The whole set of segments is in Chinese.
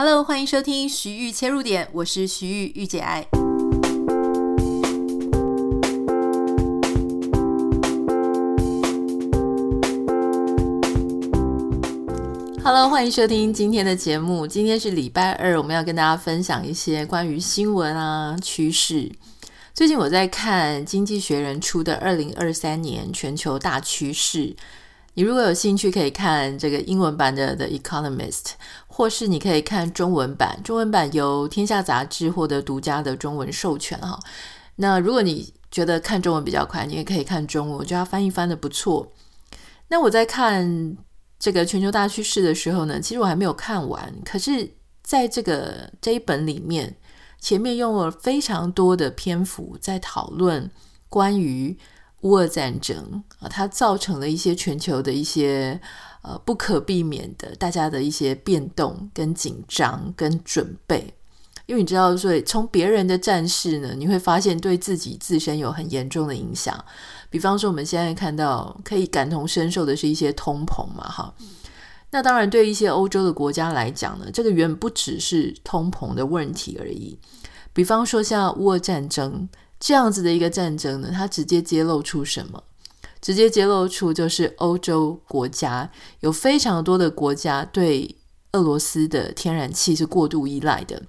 Hello，欢迎收听徐玉切入点，我是徐玉玉姐爱。Hello，欢迎收听今天的节目。今天是礼拜二，我们要跟大家分享一些关于新闻啊趋势。最近我在看《经济学人》出的二零二三年全球大趋势。你如果有兴趣，可以看这个英文版的《The Economist》，或是你可以看中文版。中文版由天下杂志获得独家的中文授权哈。那如果你觉得看中文比较快，你也可以看中文，我觉得它翻译翻得不错。那我在看这个全球大趋势的时候呢，其实我还没有看完。可是在这个这一本里面，前面用了非常多的篇幅在讨论关于。乌俄战争啊，它造成了一些全球的一些呃不可避免的大家的一些变动、跟紧张、跟准备。因为你知道，所以从别人的战事呢，你会发现对自己自身有很严重的影响。比方说，我们现在看到可以感同身受的是一些通膨嘛，哈。那当然，对一些欧洲的国家来讲呢，这个远不只是通膨的问题而已。比方说，像乌俄战争。这样子的一个战争呢，它直接揭露出什么？直接揭露出就是欧洲国家有非常多的国家对俄罗斯的天然气是过度依赖的。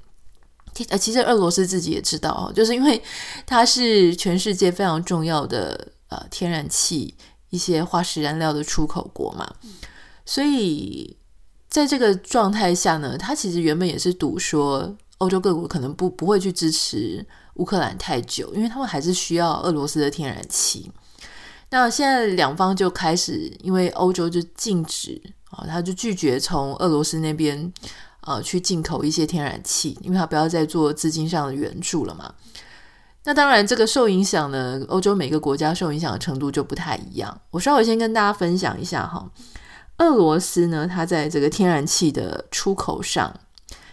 呃，其实俄罗斯自己也知道，就是因为它是全世界非常重要的呃天然气一些化石燃料的出口国嘛，所以在这个状态下呢，它其实原本也是赌说欧洲各国可能不不会去支持。乌克兰太久，因为他们还是需要俄罗斯的天然气。那现在两方就开始，因为欧洲就禁止啊，他就拒绝从俄罗斯那边呃去进口一些天然气，因为他不要再做资金上的援助了嘛。那当然，这个受影响呢，欧洲每个国家受影响的程度就不太一样。我稍微先跟大家分享一下哈，俄罗斯呢，它在这个天然气的出口上。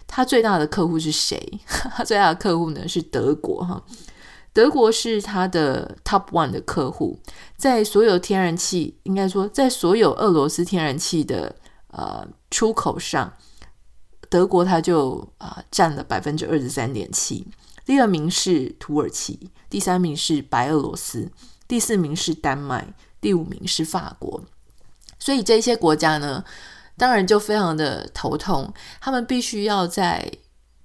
他最大的客户是谁？他最大的客户呢是德国哈，德国是他的 top one 的客户，在所有天然气，应该说在所有俄罗斯天然气的呃出口上，德国它就啊、占了百分之二十三点七，第二名是土耳其，第三名是白俄罗斯，第四名是丹麦，第五名是法国，所以这些国家呢。当然就非常的头痛，他们必须要在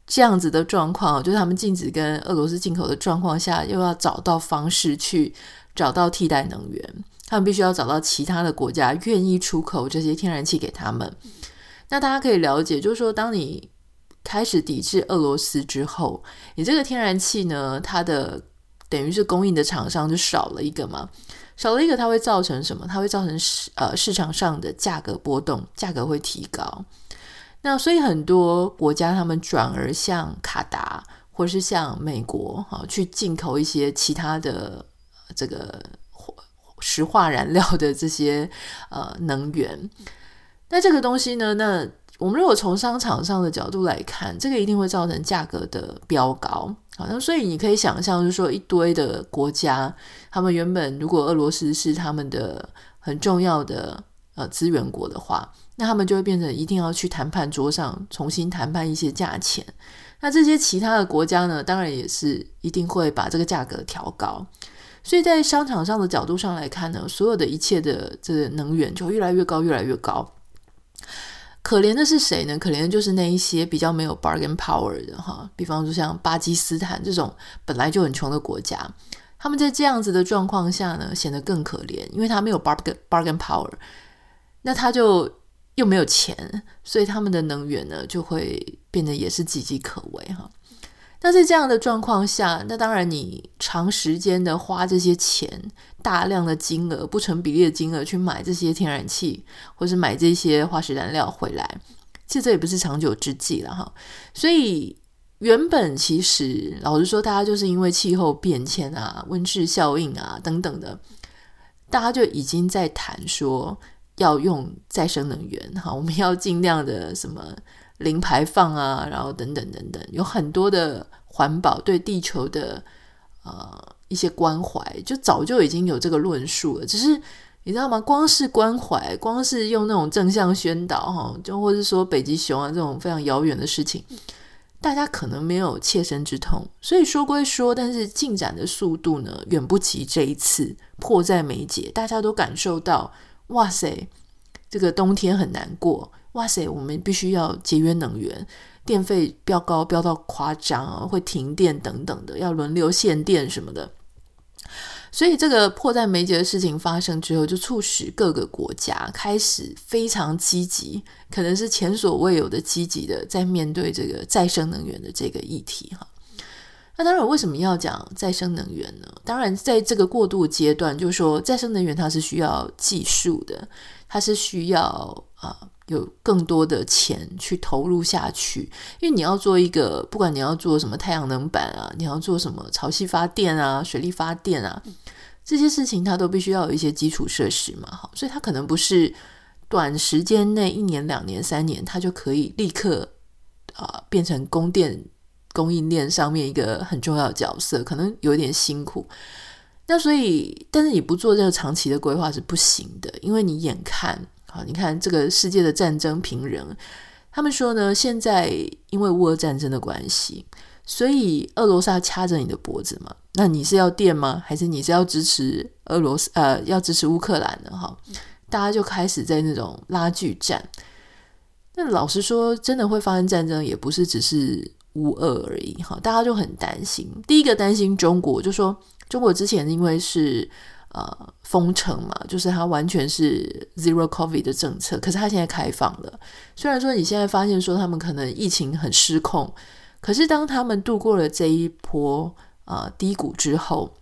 这样子的状况，就是他们禁止跟俄罗斯进口的状况下，又要找到方式去找到替代能源。他们必须要找到其他的国家愿意出口这些天然气给他们。那大家可以了解，就是说，当你开始抵制俄罗斯之后，你这个天然气呢，它的等于是供应的厂商就少了一个嘛。少了一个，它会造成什么？它会造成市呃市场上的价格波动，价格会提高。那所以很多国家他们转而向卡达或是向美国哈去进口一些其他的这个石化燃料的这些呃能源。那这个东西呢？那我们如果从商场上的角度来看，这个一定会造成价格的飙高。那所以你可以想象，就是说一堆的国家，他们原本如果俄罗斯是他们的很重要的呃资源国的话，那他们就会变成一定要去谈判桌上重新谈判一些价钱。那这些其他的国家呢，当然也是一定会把这个价格调高。所以在商场上的角度上来看呢，所有的一切的这能源就越来越高，越来越高。可怜的是谁呢？可怜的就是那一些比较没有 bargain power 的哈，比方说像巴基斯坦这种本来就很穷的国家，他们在这样子的状况下呢，显得更可怜，因为他没有 bargain bargain power，那他就又没有钱，所以他们的能源呢就会变得也是岌岌可危哈。那在这样的状况下，那当然你长时间的花这些钱，大量的金额，不成比例的金额去买这些天然气，或是买这些化石燃料回来，其实这也不是长久之计了哈。所以原本其实老实说，大家就是因为气候变迁啊、温室效应啊等等的，大家就已经在谈说要用再生能源哈，我们要尽量的什么。零排放啊，然后等等等等，有很多的环保对地球的呃一些关怀，就早就已经有这个论述了。只是你知道吗？光是关怀，光是用那种正向宣导，哈，就或是说北极熊啊这种非常遥远的事情，大家可能没有切身之痛。所以说归说，但是进展的速度呢，远不及这一次迫在眉睫。大家都感受到，哇塞，这个冬天很难过，哇塞，我们必须要节约能源，电费飙高，飙到夸张啊，会停电等等的，要轮流限电什么的。所以，这个迫在眉睫的事情发生之后，就促使各个国家开始非常积极，可能是前所未有的积极的在面对这个再生能源的这个议题哈。那当然，为什么要讲再生能源呢？当然，在这个过渡阶段，就是说再生能源它是需要技术的，它是需要啊。有更多的钱去投入下去，因为你要做一个，不管你要做什么太阳能板啊，你要做什么潮汐发电啊、水力发电啊，这些事情它都必须要有一些基础设施嘛，好，所以它可能不是短时间内一年、两年、三年，它就可以立刻啊、变成供电供应链上面一个很重要的角色，可能有点辛苦。那所以，但是你不做这个长期的规划是不行的，因为你眼看。好，你看这个世界的战争平人，他们说呢，现在因为乌俄战争的关系，所以俄罗斯要掐着你的脖子嘛。那你是要电吗？还是你是要支持俄罗斯？呃，要支持乌克兰的哈？大家就开始在那种拉锯战。那老实说，真的会发生战争，也不是只是乌俄而已哈。大家就很担心，第一个担心中国，就说中国之前因为是。呃，封城嘛，就是它完全是 zero covid 的政策。可是它现在开放了，虽然说你现在发现说他们可能疫情很失控，可是当他们度过了这一波、呃、低谷之后，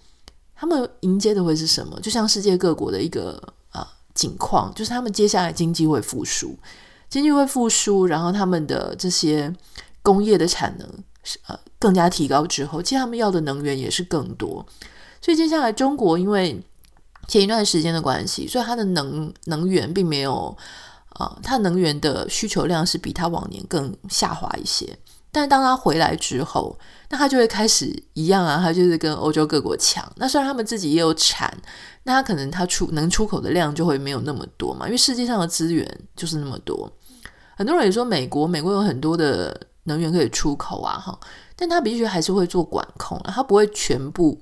他们迎接的会是什么？就像世界各国的一个、呃、景况，就是他们接下来经济会复苏，经济会复苏，然后他们的这些工业的产能呃更加提高之后，其实他们要的能源也是更多。所以接下来中国因为前一段时间的关系，所以它的能能源并没有啊、呃，它能源的需求量是比它往年更下滑一些。但当它回来之后，那它就会开始一样啊，它就是跟欧洲各国抢。那虽然他们自己也有产，那它可能它出能出口的量就会没有那么多嘛，因为世界上的资源就是那么多。很多人也说美国，美国有很多的能源可以出口啊，哈，但它必须还是会做管控，它不会全部。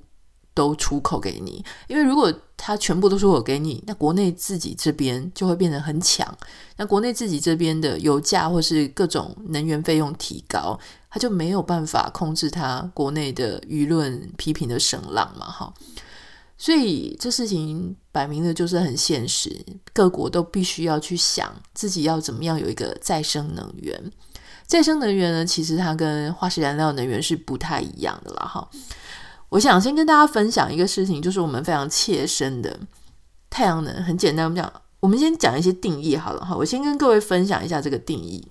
都出口给你，因为如果他全部都出口给你，那国内自己这边就会变得很强。那国内自己这边的油价或是各种能源费用提高，他就没有办法控制他国内的舆论批评的声浪嘛，哈。所以这事情摆明了就是很现实，各国都必须要去想自己要怎么样有一个再生能源。再生能源呢，其实它跟化石燃料能源是不太一样的啦，哈。我想先跟大家分享一个事情，就是我们非常切身的太阳能。很简单，我们讲，我们先讲一些定义好了哈。我先跟各位分享一下这个定义。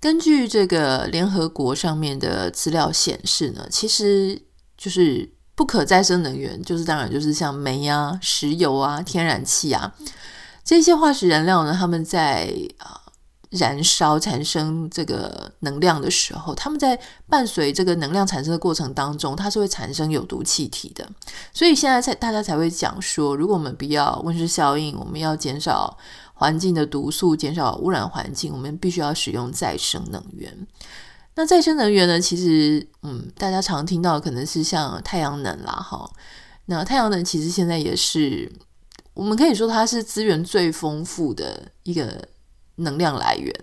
根据这个联合国上面的资料显示呢，其实就是不可再生能源，就是当然就是像煤啊、石油啊、天然气啊这些化石燃料呢，他们在啊。燃烧产生这个能量的时候，他们在伴随这个能量产生的过程当中，它是会产生有毒气体的。所以现在才大家才会讲说，如果我们不要温室效应，我们要减少环境的毒素，减少污染环境，我们必须要使用再生能源。那再生能源呢？其实，嗯，大家常听到可能是像太阳能啦，哈。那太阳能其实现在也是，我们可以说它是资源最丰富的一个。能量来源，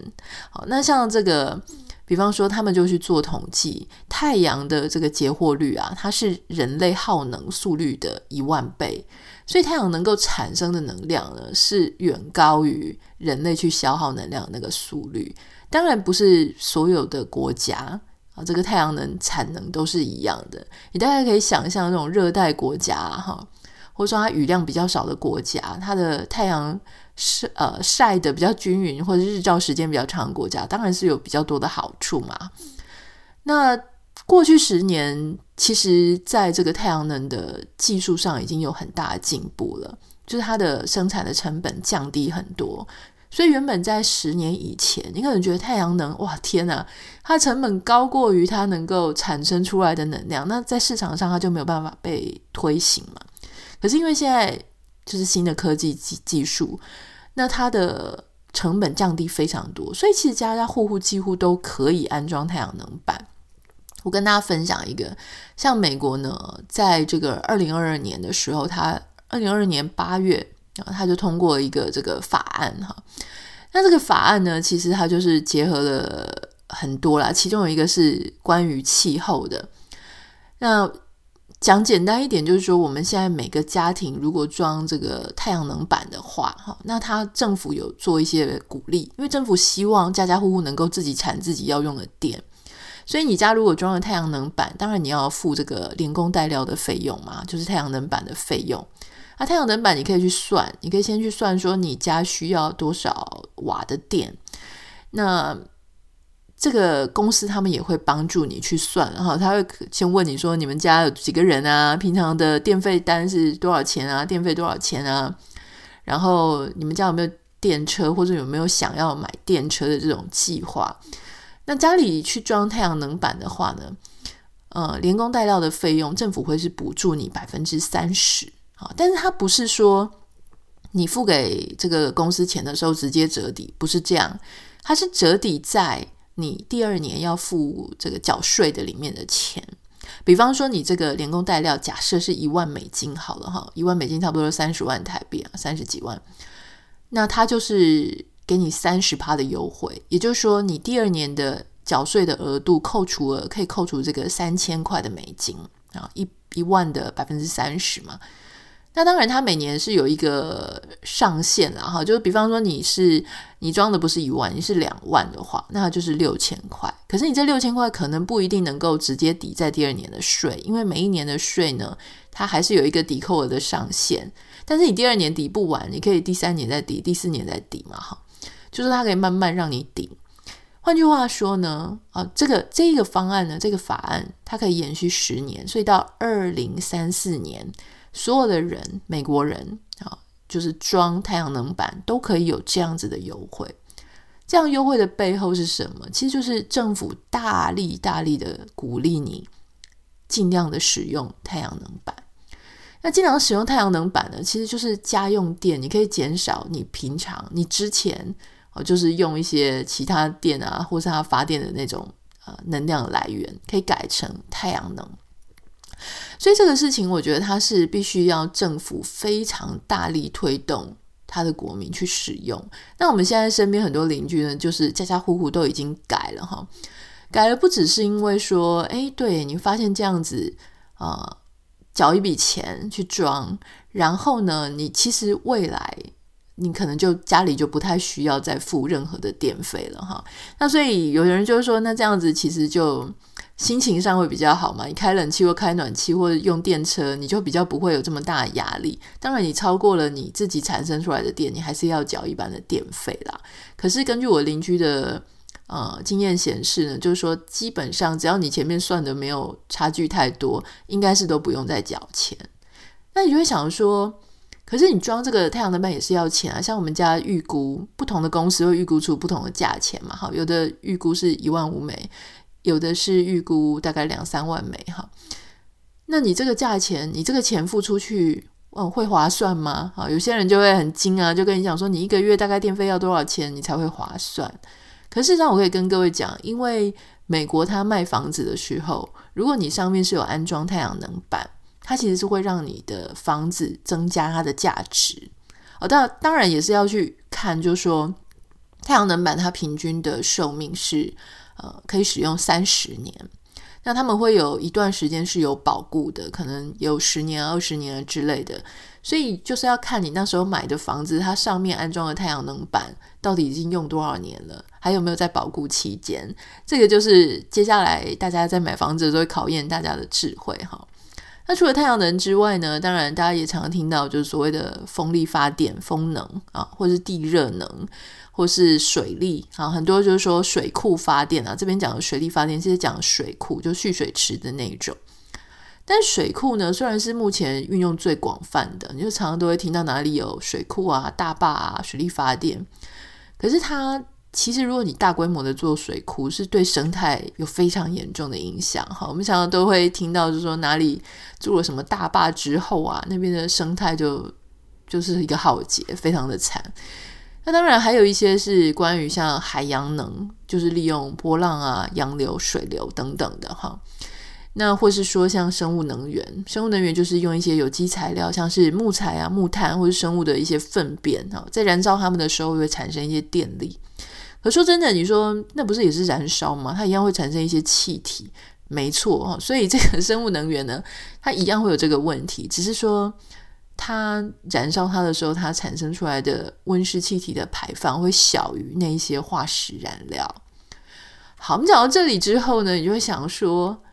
好，那像这个，比方说，他们就去做统计，太阳的这个截获率啊，它是人类耗能速率的一万倍，所以太阳能够产生的能量呢，是远高于人类去消耗能量的那个速率。当然，不是所有的国家啊，这个太阳能产能都是一样的。你大概可以想象，那种热带国家哈，或者说它雨量比较少的国家，它的太阳。是呃晒得比较均匀，或者日照时间比较长的国家，当然是有比较多的好处嘛。那过去十年，其实在这个太阳能的技术上已经有很大的进步了，就是它的生产的成本降低很多。所以原本在十年以前，你可能觉得太阳能哇天哪，它成本高过于它能够产生出来的能量，那在市场上它就没有办法被推行嘛。可是因为现在就是新的科技技技术，那它的成本降低非常多，所以其实家家户户几乎都可以安装太阳能板。我跟大家分享一个，像美国呢，在这个二零二二年的时候，它二零二二年八月，然后它就通过一个这个法案哈。那这个法案呢，其实它就是结合了很多啦，其中有一个是关于气候的。那讲简单一点，就是说我们现在每个家庭如果装这个太阳能板的话，哈，那它政府有做一些鼓励，因为政府希望家家户户能够自己产自己要用的电。所以你家如果装了太阳能板，当然你要付这个连工带料的费用嘛，就是太阳能板的费用。啊，太阳能板你可以去算，你可以先去算说你家需要多少瓦的电。那这个公司他们也会帮助你去算，哈他会先问你说你们家有几个人啊？平常的电费单是多少钱啊？电费多少钱啊？然后你们家有没有电车，或者有没有想要买电车的这种计划？那家里去装太阳能板的话呢，呃，连工带料的费用，政府会是补助你百分之三十啊，但是它不是说你付给这个公司钱的时候直接折抵，不是这样，它是折抵在你第二年要付这个缴税的里面的钱。比方说，你这个连工带料，假设是一万美金好了哈，一万美金差不多三十万台币啊，三十几万，那他就是。给你三十趴的优惠，也就是说，你第二年的缴税的额度扣除了，可以扣除这个三千块的美金啊，一一万的百分之三十嘛。那当然，它每年是有一个上限的，哈，就是比方说你是你装的不是一万，你是两万的话，那就是六千块。可是你这六千块可能不一定能够直接抵在第二年的税，因为每一年的税呢，它还是有一个抵扣额的上限。但是你第二年抵不完，你可以第三年再抵，第四年再抵嘛，哈。就是它可以慢慢让你顶。换句话说呢，啊，这个这个方案呢，这个法案它可以延续十年，所以到二零三四年，所有的人，美国人啊，就是装太阳能板都可以有这样子的优惠。这样优惠的背后是什么？其实就是政府大力大力的鼓励你尽量的使用太阳能板。那尽量使用太阳能板呢，其实就是家用电，你可以减少你平常你之前。就是用一些其他电啊，或是它发电的那种呃能量来源，可以改成太阳能。所以这个事情，我觉得它是必须要政府非常大力推动它的国民去使用。那我们现在身边很多邻居呢，就是家家户户都已经改了哈，改了不只是因为说，哎，对你发现这样子啊，呃，缴一笔钱去装，然后呢，你其实未来。你可能就家里就不太需要再付任何的电费了哈，那所以有人就是说，那这样子其实就心情上会比较好嘛。你开冷气或开暖气或者用电车，你就比较不会有这么大的压力。当然，你超过了你自己产生出来的电，你还是要缴一般的电费啦。可是根据我邻居的呃经验显示呢，就是说基本上只要你前面算的没有差距太多，应该是都不用再缴钱。那你就会想说。可是你装这个太阳能板也是要钱啊，像我们家预估不同的公司会预估出不同的价钱嘛，哈，有的预估是一万五美，有的是预估大概两三万美，哈。那你这个价钱，你这个钱付出去，嗯，会划算吗？哈，有些人就会很惊啊，就跟你讲说，你一个月大概电费要多少钱，你才会划算？可事实上我可以跟各位讲，因为美国他卖房子的时候，如果你上面是有安装太阳能板。它其实是会让你的房子增加它的价值，哦，当当然也是要去看，就是说太阳能板它平均的寿命是呃可以使用三十年，那他们会有一段时间是有保固的，可能有十年、二十年之类的，所以就是要看你那时候买的房子，它上面安装的太阳能板到底已经用多少年了，还有没有在保固期间，这个就是接下来大家在买房子的时候会考验大家的智慧哈。那除了太阳能之外呢，当然大家也常常听到就是所谓的风力发电、风能啊，或者是地热能，或是水利啊，很多就是说水库发电啊。这边讲的水利发电，其实讲水库，就蓄水池的那一种。但水库呢，虽然是目前运用最广泛的，你就常常都会听到哪里有水库啊、大坝啊、水利发电，可是它。其实，如果你大规模的做水库，是对生态有非常严重的影响。哈，我们常常都会听到，就是说哪里做了什么大坝之后啊，那边的生态就就是一个浩劫，非常的惨。那当然还有一些是关于像海洋能，就是利用波浪啊、洋流、水流等等的哈。那或是说像生物能源，生物能源就是用一些有机材料，像是木材啊、木炭或是生物的一些粪便哈，在燃烧它们的时候会产生一些电力。可说真的，你说那不是也是燃烧吗？它一样会产生一些气体，没错哈。所以这个生物能源呢，它一样会有这个问题，只是说它燃烧它的时候，它产生出来的温室气体的排放会小于那一些化石燃料。好，我们讲到这里之后呢，你就会想说。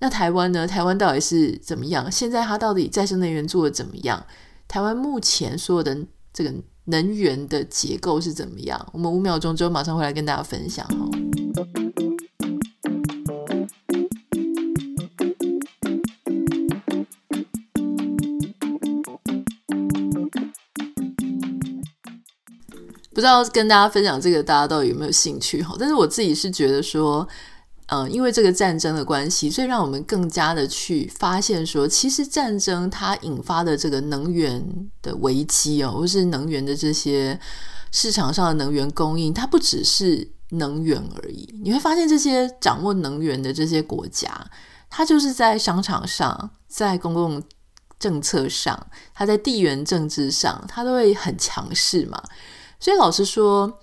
那台湾呢？台湾到底是怎么样？现在它到底再生能源做得怎么样？台湾目前所有的这个能源的结构是怎么样？我们五秒钟之后马上回来跟大家分享哈。知道跟大家分享这个，大家到底有没有兴趣哈？但是我自己是觉得说。嗯，因为这个战争的关系，所以让我们更加的去发现说，其实战争它引发的这个能源的危机哦，或是能源的这些市场上的能源供应，它不只是能源而已。你会发现，这些掌握能源的这些国家，它就是在商场上，在公共政策上，它在地缘政治上，它都会很强势嘛。所以老实说。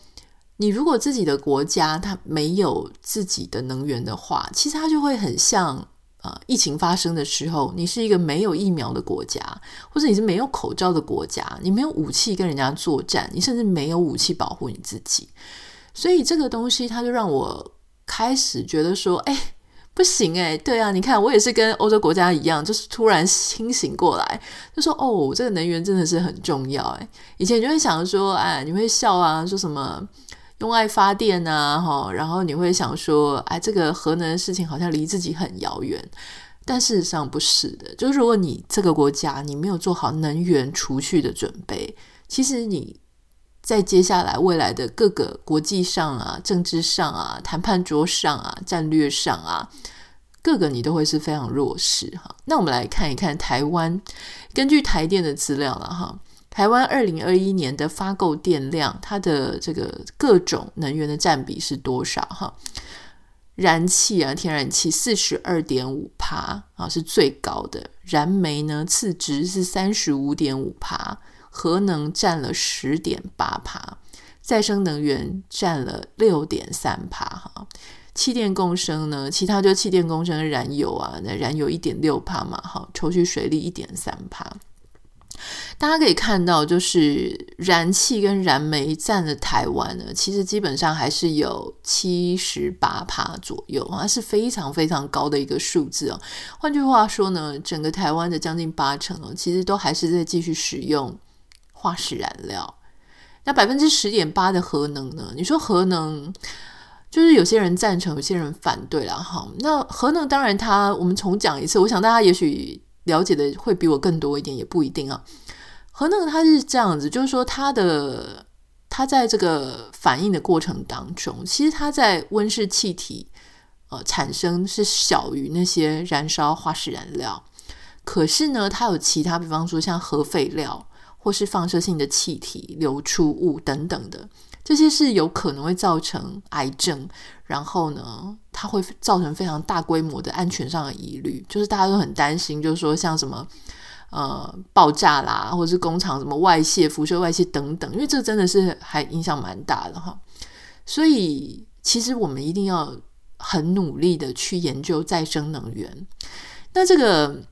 你如果自己的国家它没有自己的能源的话，其实它就会很像、呃，疫情发生的时候，你是一个没有疫苗的国家，或者你是没有口罩的国家，你没有武器跟人家作战，你甚至没有武器保护你自己。所以这个东西，它就让我开始觉得说，哎，不行哎，对啊，你看我也是跟欧洲国家一样，就是突然清醒过来，就说哦，这个能源真的是很重要哎。以前就会想说，哎，你会笑啊，说什么？用爱发电啊，哈，然后你会想说，哎，这个核能的事情好像离自己很遥远，但事实上不是的。就是如果你这个国家你没有做好能源储蓄的准备，其实你在接下来未来的各个国际上啊、政治上啊、谈判桌上啊、战略上啊，各个你都会是非常弱势哈。那我们来看一看台湾，根据台电的资料了哈。台湾二零二一年的发购电量，它的这个各种能源的占比是多少？哈，燃气啊，天然气四十二点五帕啊，是最高的。燃煤呢，次之是三十五点五帕，核能占了十点八趴，再生能源占了六点三帕。哈，气电共生呢，其他就气电共生燃油啊，那燃油一点六帕嘛，哈，抽取水力一点三帕。大家可以看到，就是燃气跟燃煤占了台湾呢，其实基本上还是有七十八帕左右，啊，是非常非常高的一个数字哦。换句话说呢，整个台湾的将近八成哦，其实都还是在继续使用化石燃料。那百分之十点八的核能呢？你说核能，就是有些人赞成，有些人反对了哈。那核能当然它，我们重讲一次，我想大家也许。了解的会比我更多一点，也不一定啊。核能它是这样子，就是说它的它在这个反应的过程当中，其实它在温室气体呃产生是小于那些燃烧化石燃料，可是呢，它有其他，比方说像核废料或是放射性的气体流出物等等的。这些是有可能会造成癌症，然后呢，它会造成非常大规模的安全上的疑虑，就是大家都很担心，就是说像什么呃爆炸啦，或者是工厂什么外泄、辐射外泄等等，因为这真的是还影响蛮大的哈。所以其实我们一定要很努力的去研究再生能源。那这个。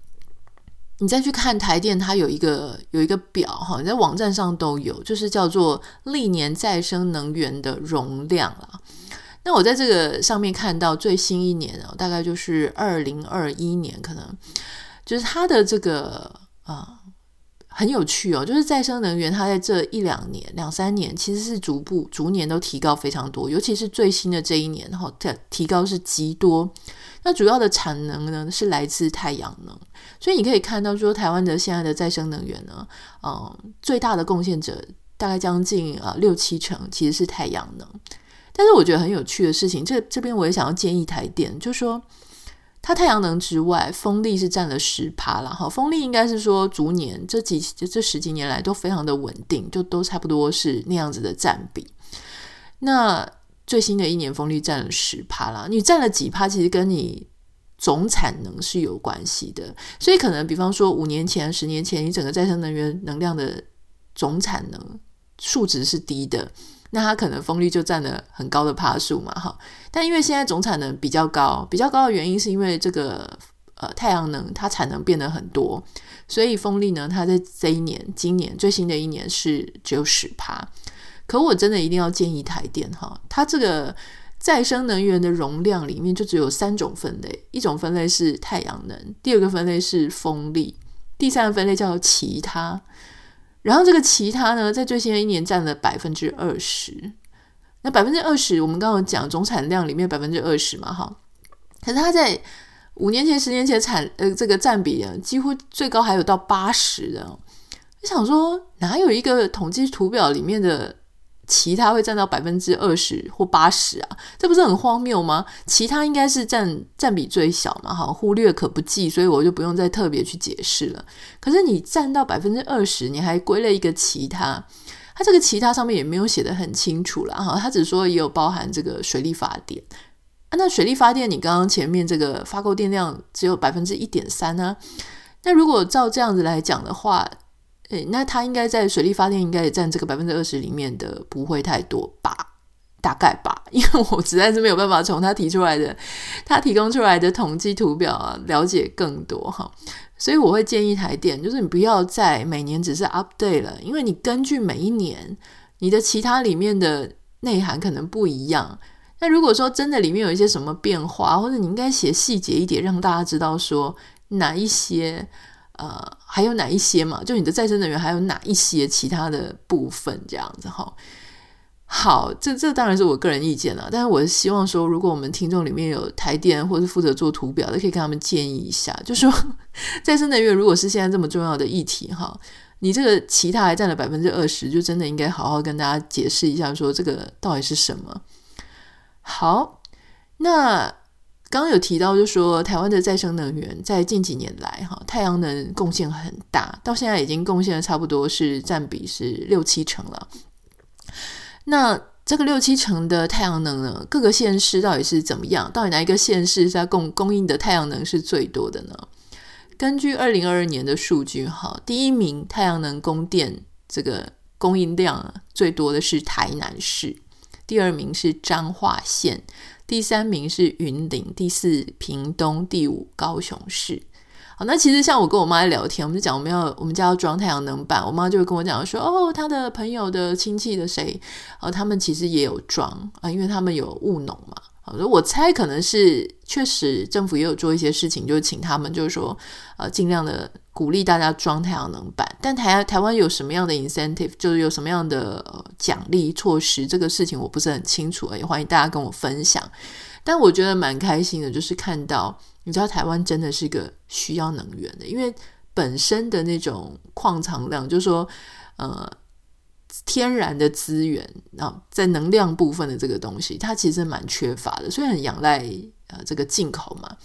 你再去看台电，它有一个有一个表哈，你在网站上都有，就是叫做历年再生能源的容量啦。那我在这个上面看到最新一年哦，大概就是二零二一年，可能就是它的这个啊很有趣哦，就是再生能源它在这一两年、两三年其实是逐步逐年都提高非常多，尤其是最新的这一年哈，提高是极多。那主要的产能呢，是来自太阳能，所以你可以看到说，台湾的现在的再生能源呢，嗯，最大的贡献者大概将近啊六七成其实是太阳能。但是我觉得很有趣的事情，这这边我也想要建议台电，就说它太阳能之外，风力是占了十趴了哈。风力应该是说逐年这几这十几年来都非常的稳定，就都差不多是那样子的占比。那最新的一年风力占了十趴啦，你占了几趴，其实跟你总产能是有关系的。所以可能比方说五年前、十年前，你整个再生能源能量的总产能数值是低的。那它可能风力就占了很高的趴数嘛，哈。但因为现在总产能比较高，比较高的原因是因为这个呃太阳能它产能变得很多，所以风力呢，它在这一年、今年最新的一年是只有十趴。可我真的一定要建议台电哈，它这个再生能源的容量里面就只有三种分类，一种分类是太阳能，第二个分类是风力，第三个分类叫其他。然后这个其他呢，在最新的一年占了百分之二十。那百分之二十，我们刚刚讲总产量里面百分之二十嘛，哈。可是它在五年前、十年前产呃这个占比啊，几乎最高还有到八十的。我想说，哪有一个统计图表里面的？其他会占到百分之二十或八十啊，这不是很荒谬吗？其他应该是占占比最小嘛，哈，忽略可不计，所以我就不用再特别去解释了。可是你占到百分之二十，你还归了一个其他，它这个其他上面也没有写得很清楚了哈，它只说也有包含这个水力发电。那水力发电，你刚刚前面这个发购电量只有百分之一点三呢，那如果照这样子来讲的话。诶，那它应该在水力发电应该也占这个百分之二十里面的不会太多吧？大概吧，因为我实在是没有办法从他提出来的、他提供出来的统计图表啊了解更多哈，所以我会建议台电，就是你不要再每年只是 update 了，因为你根据每一年你的其他里面的内涵可能不一样。那如果说真的里面有一些什么变化，或者你应该写细节一点，让大家知道说哪一些。呃，还有哪一些嘛？就你的再生能源还有哪一些其他的部分这样子哈？好，这这当然是我个人意见了，但是我希望说，如果我们听众里面有台电或是负责做图表的，可以跟他们建议一下，就说 再生能源如果是现在这么重要的议题哈，你这个其他还占了百分之二十，就真的应该好好跟大家解释一下，说这个到底是什么？好，那。刚刚有提到，就说台湾的再生能源在近几年来，哈，太阳能贡献很大，到现在已经贡献了差不多是占比是六七成了。那这个六七成的太阳能呢，各个县市到底是怎么样？到底哪一个县市在供供应的太阳能是最多的呢？根据二零二二年的数据，哈，第一名太阳能供电这个供应量最多的是台南市，第二名是彰化县。第三名是云林，第四屏东，第五高雄市。好，那其实像我跟我妈聊天，我们就讲我们要我们家要装太阳能板，我妈就会跟我讲说，哦，她的朋友的亲戚的谁，哦，他们其实也有装啊，因为他们有务农嘛。我猜可能是确实政府也有做一些事情，就是请他们就是说，呃，尽量的鼓励大家装太阳能板。但台台湾有什么样的 incentive，就是有什么样的、奖励措施，这个事情我不是很清楚，也欢迎大家跟我分享。但我觉得蛮开心的，就是看到你知道台湾真的是一个需要能源的，因为本身的那种矿藏量，就是说呃。天然的资源啊，在能量部分的这个东西，它其实蛮缺乏的，所以很仰赖呃这个进口嘛。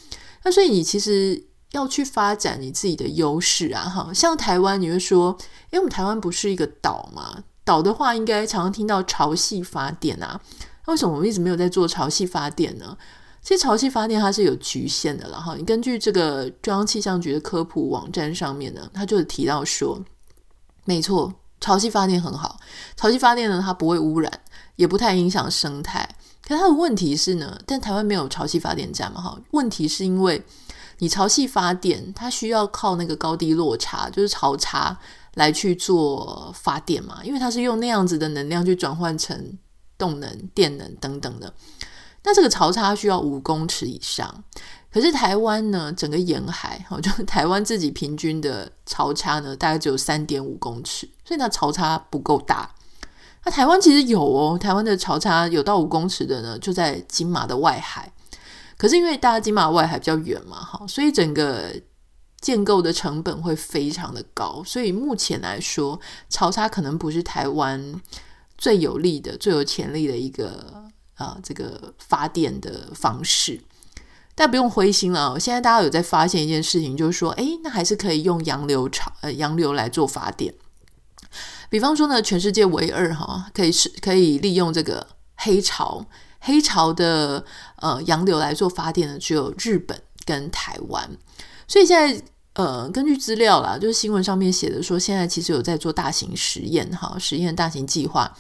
那所以你其实要去发展你自己的优势啊，哈，像台湾，你会说，因为我们台湾不是一个岛嘛，岛的话应该常常听到潮汐发电啊，那为什么我们一直没有在做潮汐发电呢？其实潮汐发电它是有局限的了哈。你根据这个中央气象局的科普网站上面呢，它就提到说，没错。潮汐发电很好，潮汐发电呢，它不会污染，也不太影响生态。可它的问题是呢，但台湾没有潮汐发电站嘛？哈，问题是因为你潮汐发电，它需要靠那个高低落差，就是潮差来去做发电嘛，因为它是用那样子的能量去转换成动能、电能等等的。那这个潮差需要五公尺以上。可是台湾呢，整个沿海，哈就 台湾自己平均的潮差呢，大概只有三点五公尺，所以那潮差不够大。那台湾其实有哦，台湾的潮差有到五公尺的呢，就在金马的外海。可是因为大家金马外海比较远嘛，哈，所以整个建构的成本会非常的高，所以目前来说，潮差可能不是台湾最有利的、最有潜力的一个啊、这个发电的方式。但不用灰心了。现在大家有在发现一件事情，就是说，哎，那还是可以用洋流潮呃洋流来做发电。比方说呢，全世界唯二哈，可以是可以利用这个黑潮黑潮的呃洋流来做发电的，只有日本跟台湾。所以现在。呃，根据资料啦，就是新闻上面写的说，现在其实有在做大型实验，哈，实验大型计划，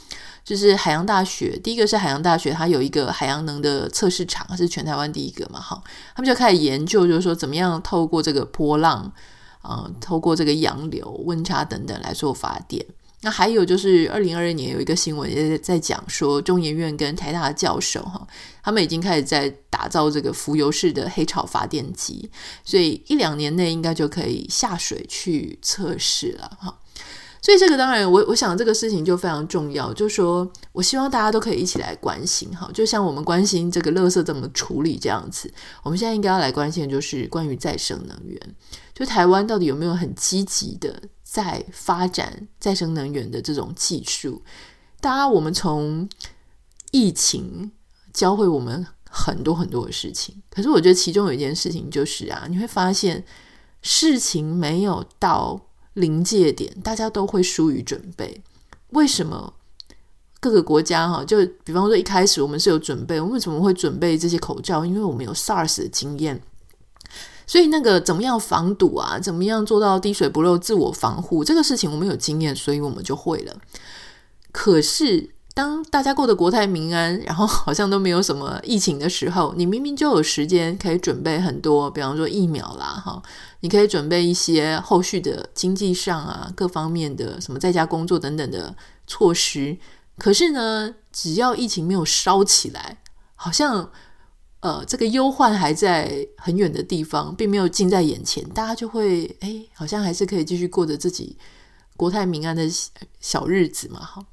就是海洋大学，第一个是海洋大学，它有一个海洋能的测试场，是全台湾第一个嘛，哈，他们就开始研究，就是说怎么样透过这个波浪，啊、透过这个洋流、温差等等来做发电。那还有就是，二零二二年有一个新闻也在讲说，中研院跟台大的教授哈，他们已经开始在打造这个浮游式的黑潮发电机，所以一两年内应该就可以下水去测试了哈。所以这个当然我，我想这个事情就非常重要，就说我希望大家都可以一起来关心哈，就像我们关心这个垃圾怎么处理这样子，我们现在应该要来关心的就是关于再生能源，就台湾到底有没有很积极的。在发展再生能源的这种技术，当然，我们从疫情教会我们很多很多的事情。可是，我觉得其中有一件事情就是啊，你会发现事情没有到临界点，大家都会疏于准备。为什么各个国家哈，就比方说一开始我们是有准备，我们为什么会准备这些口罩？因为我们有 SARS 的经验。所以那个怎么样防堵啊？怎么样做到滴水不漏、自我防护？这个事情我们有经验，所以我们就会了。可是当大家过得国泰民安，然后好像都没有什么疫情的时候，你明明就有时间可以准备很多，比方说疫苗啦，哈，你可以准备一些后续的经济上啊各方面的什么在家工作等等的措施。可是呢，只要疫情没有烧起来，好像。呃，这个忧患还在很远的地方，并没有近在眼前，大家就会哎，好像还是可以继续过着自己国泰民安的小日子嘛。哈，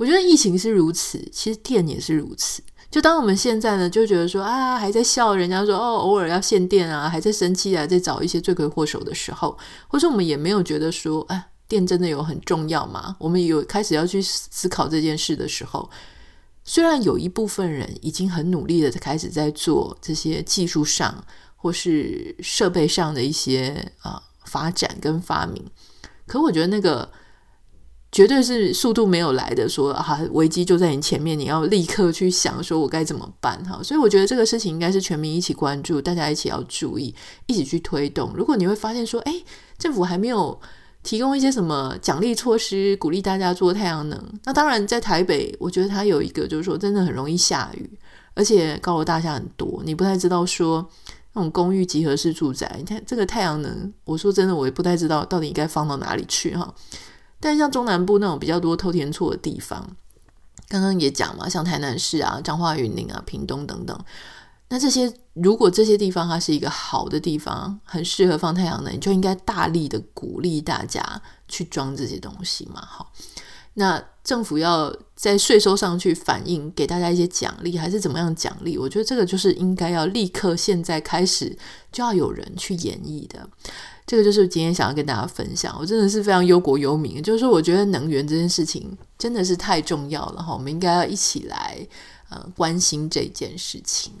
我觉得疫情是如此，其实电也是如此。就当我们现在呢，就觉得说啊，还在笑人家说哦，偶尔要限电啊，还在生气啊，在找一些罪魁祸首的时候，或者我们也没有觉得说，哎，电真的有很重要吗？我们有开始要去思考这件事的时候。虽然有一部分人已经很努力的开始在做这些技术上或是设备上的一些啊、发展跟发明，可我觉得那个绝对是速度没有来的说。说啊，危机就在你前面，你要立刻去想说我该怎么办哈。所以我觉得这个事情应该是全民一起关注，大家一起要注意，一起去推动。如果你会发现说，哎，政府还没有。提供一些什么奖励措施，鼓励大家做太阳能。那当然，在台北，我觉得它有一个，就是说，真的很容易下雨，而且高楼大厦很多，你不太知道说那种公寓集合式住宅，你看这个太阳能，我说真的，我也不太知道到底应该放到哪里去哈。但像中南部那种比较多偷天错的地方，刚刚也讲嘛，像台南市啊、彰化云林啊、屏东等等。那这些，如果这些地方它是一个好的地方，很适合放太阳能，你就应该大力的鼓励大家去装这些东西嘛。好，那政府要在税收上去反映，给大家一些奖励，还是怎么样奖励？我觉得这个就是应该要立刻现在开始就要有人去演绎的。这个就是今天想要跟大家分享，我真的是非常忧国忧民，就是说我觉得能源这件事情真的是太重要了哈，我们应该要一起来呃关心这件事情。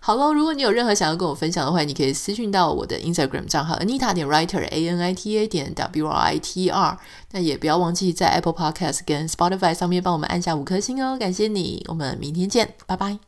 好喽，如果你有任何想要跟我分享的话，你可以私讯到我的 Instagram 账号 Anita 点 Writer A N I T A 点 W R I T R。那也不要忘记在 Apple Podcast 跟 Spotify 上面帮我们按下五颗星哦，感谢你。我们明天见，拜拜。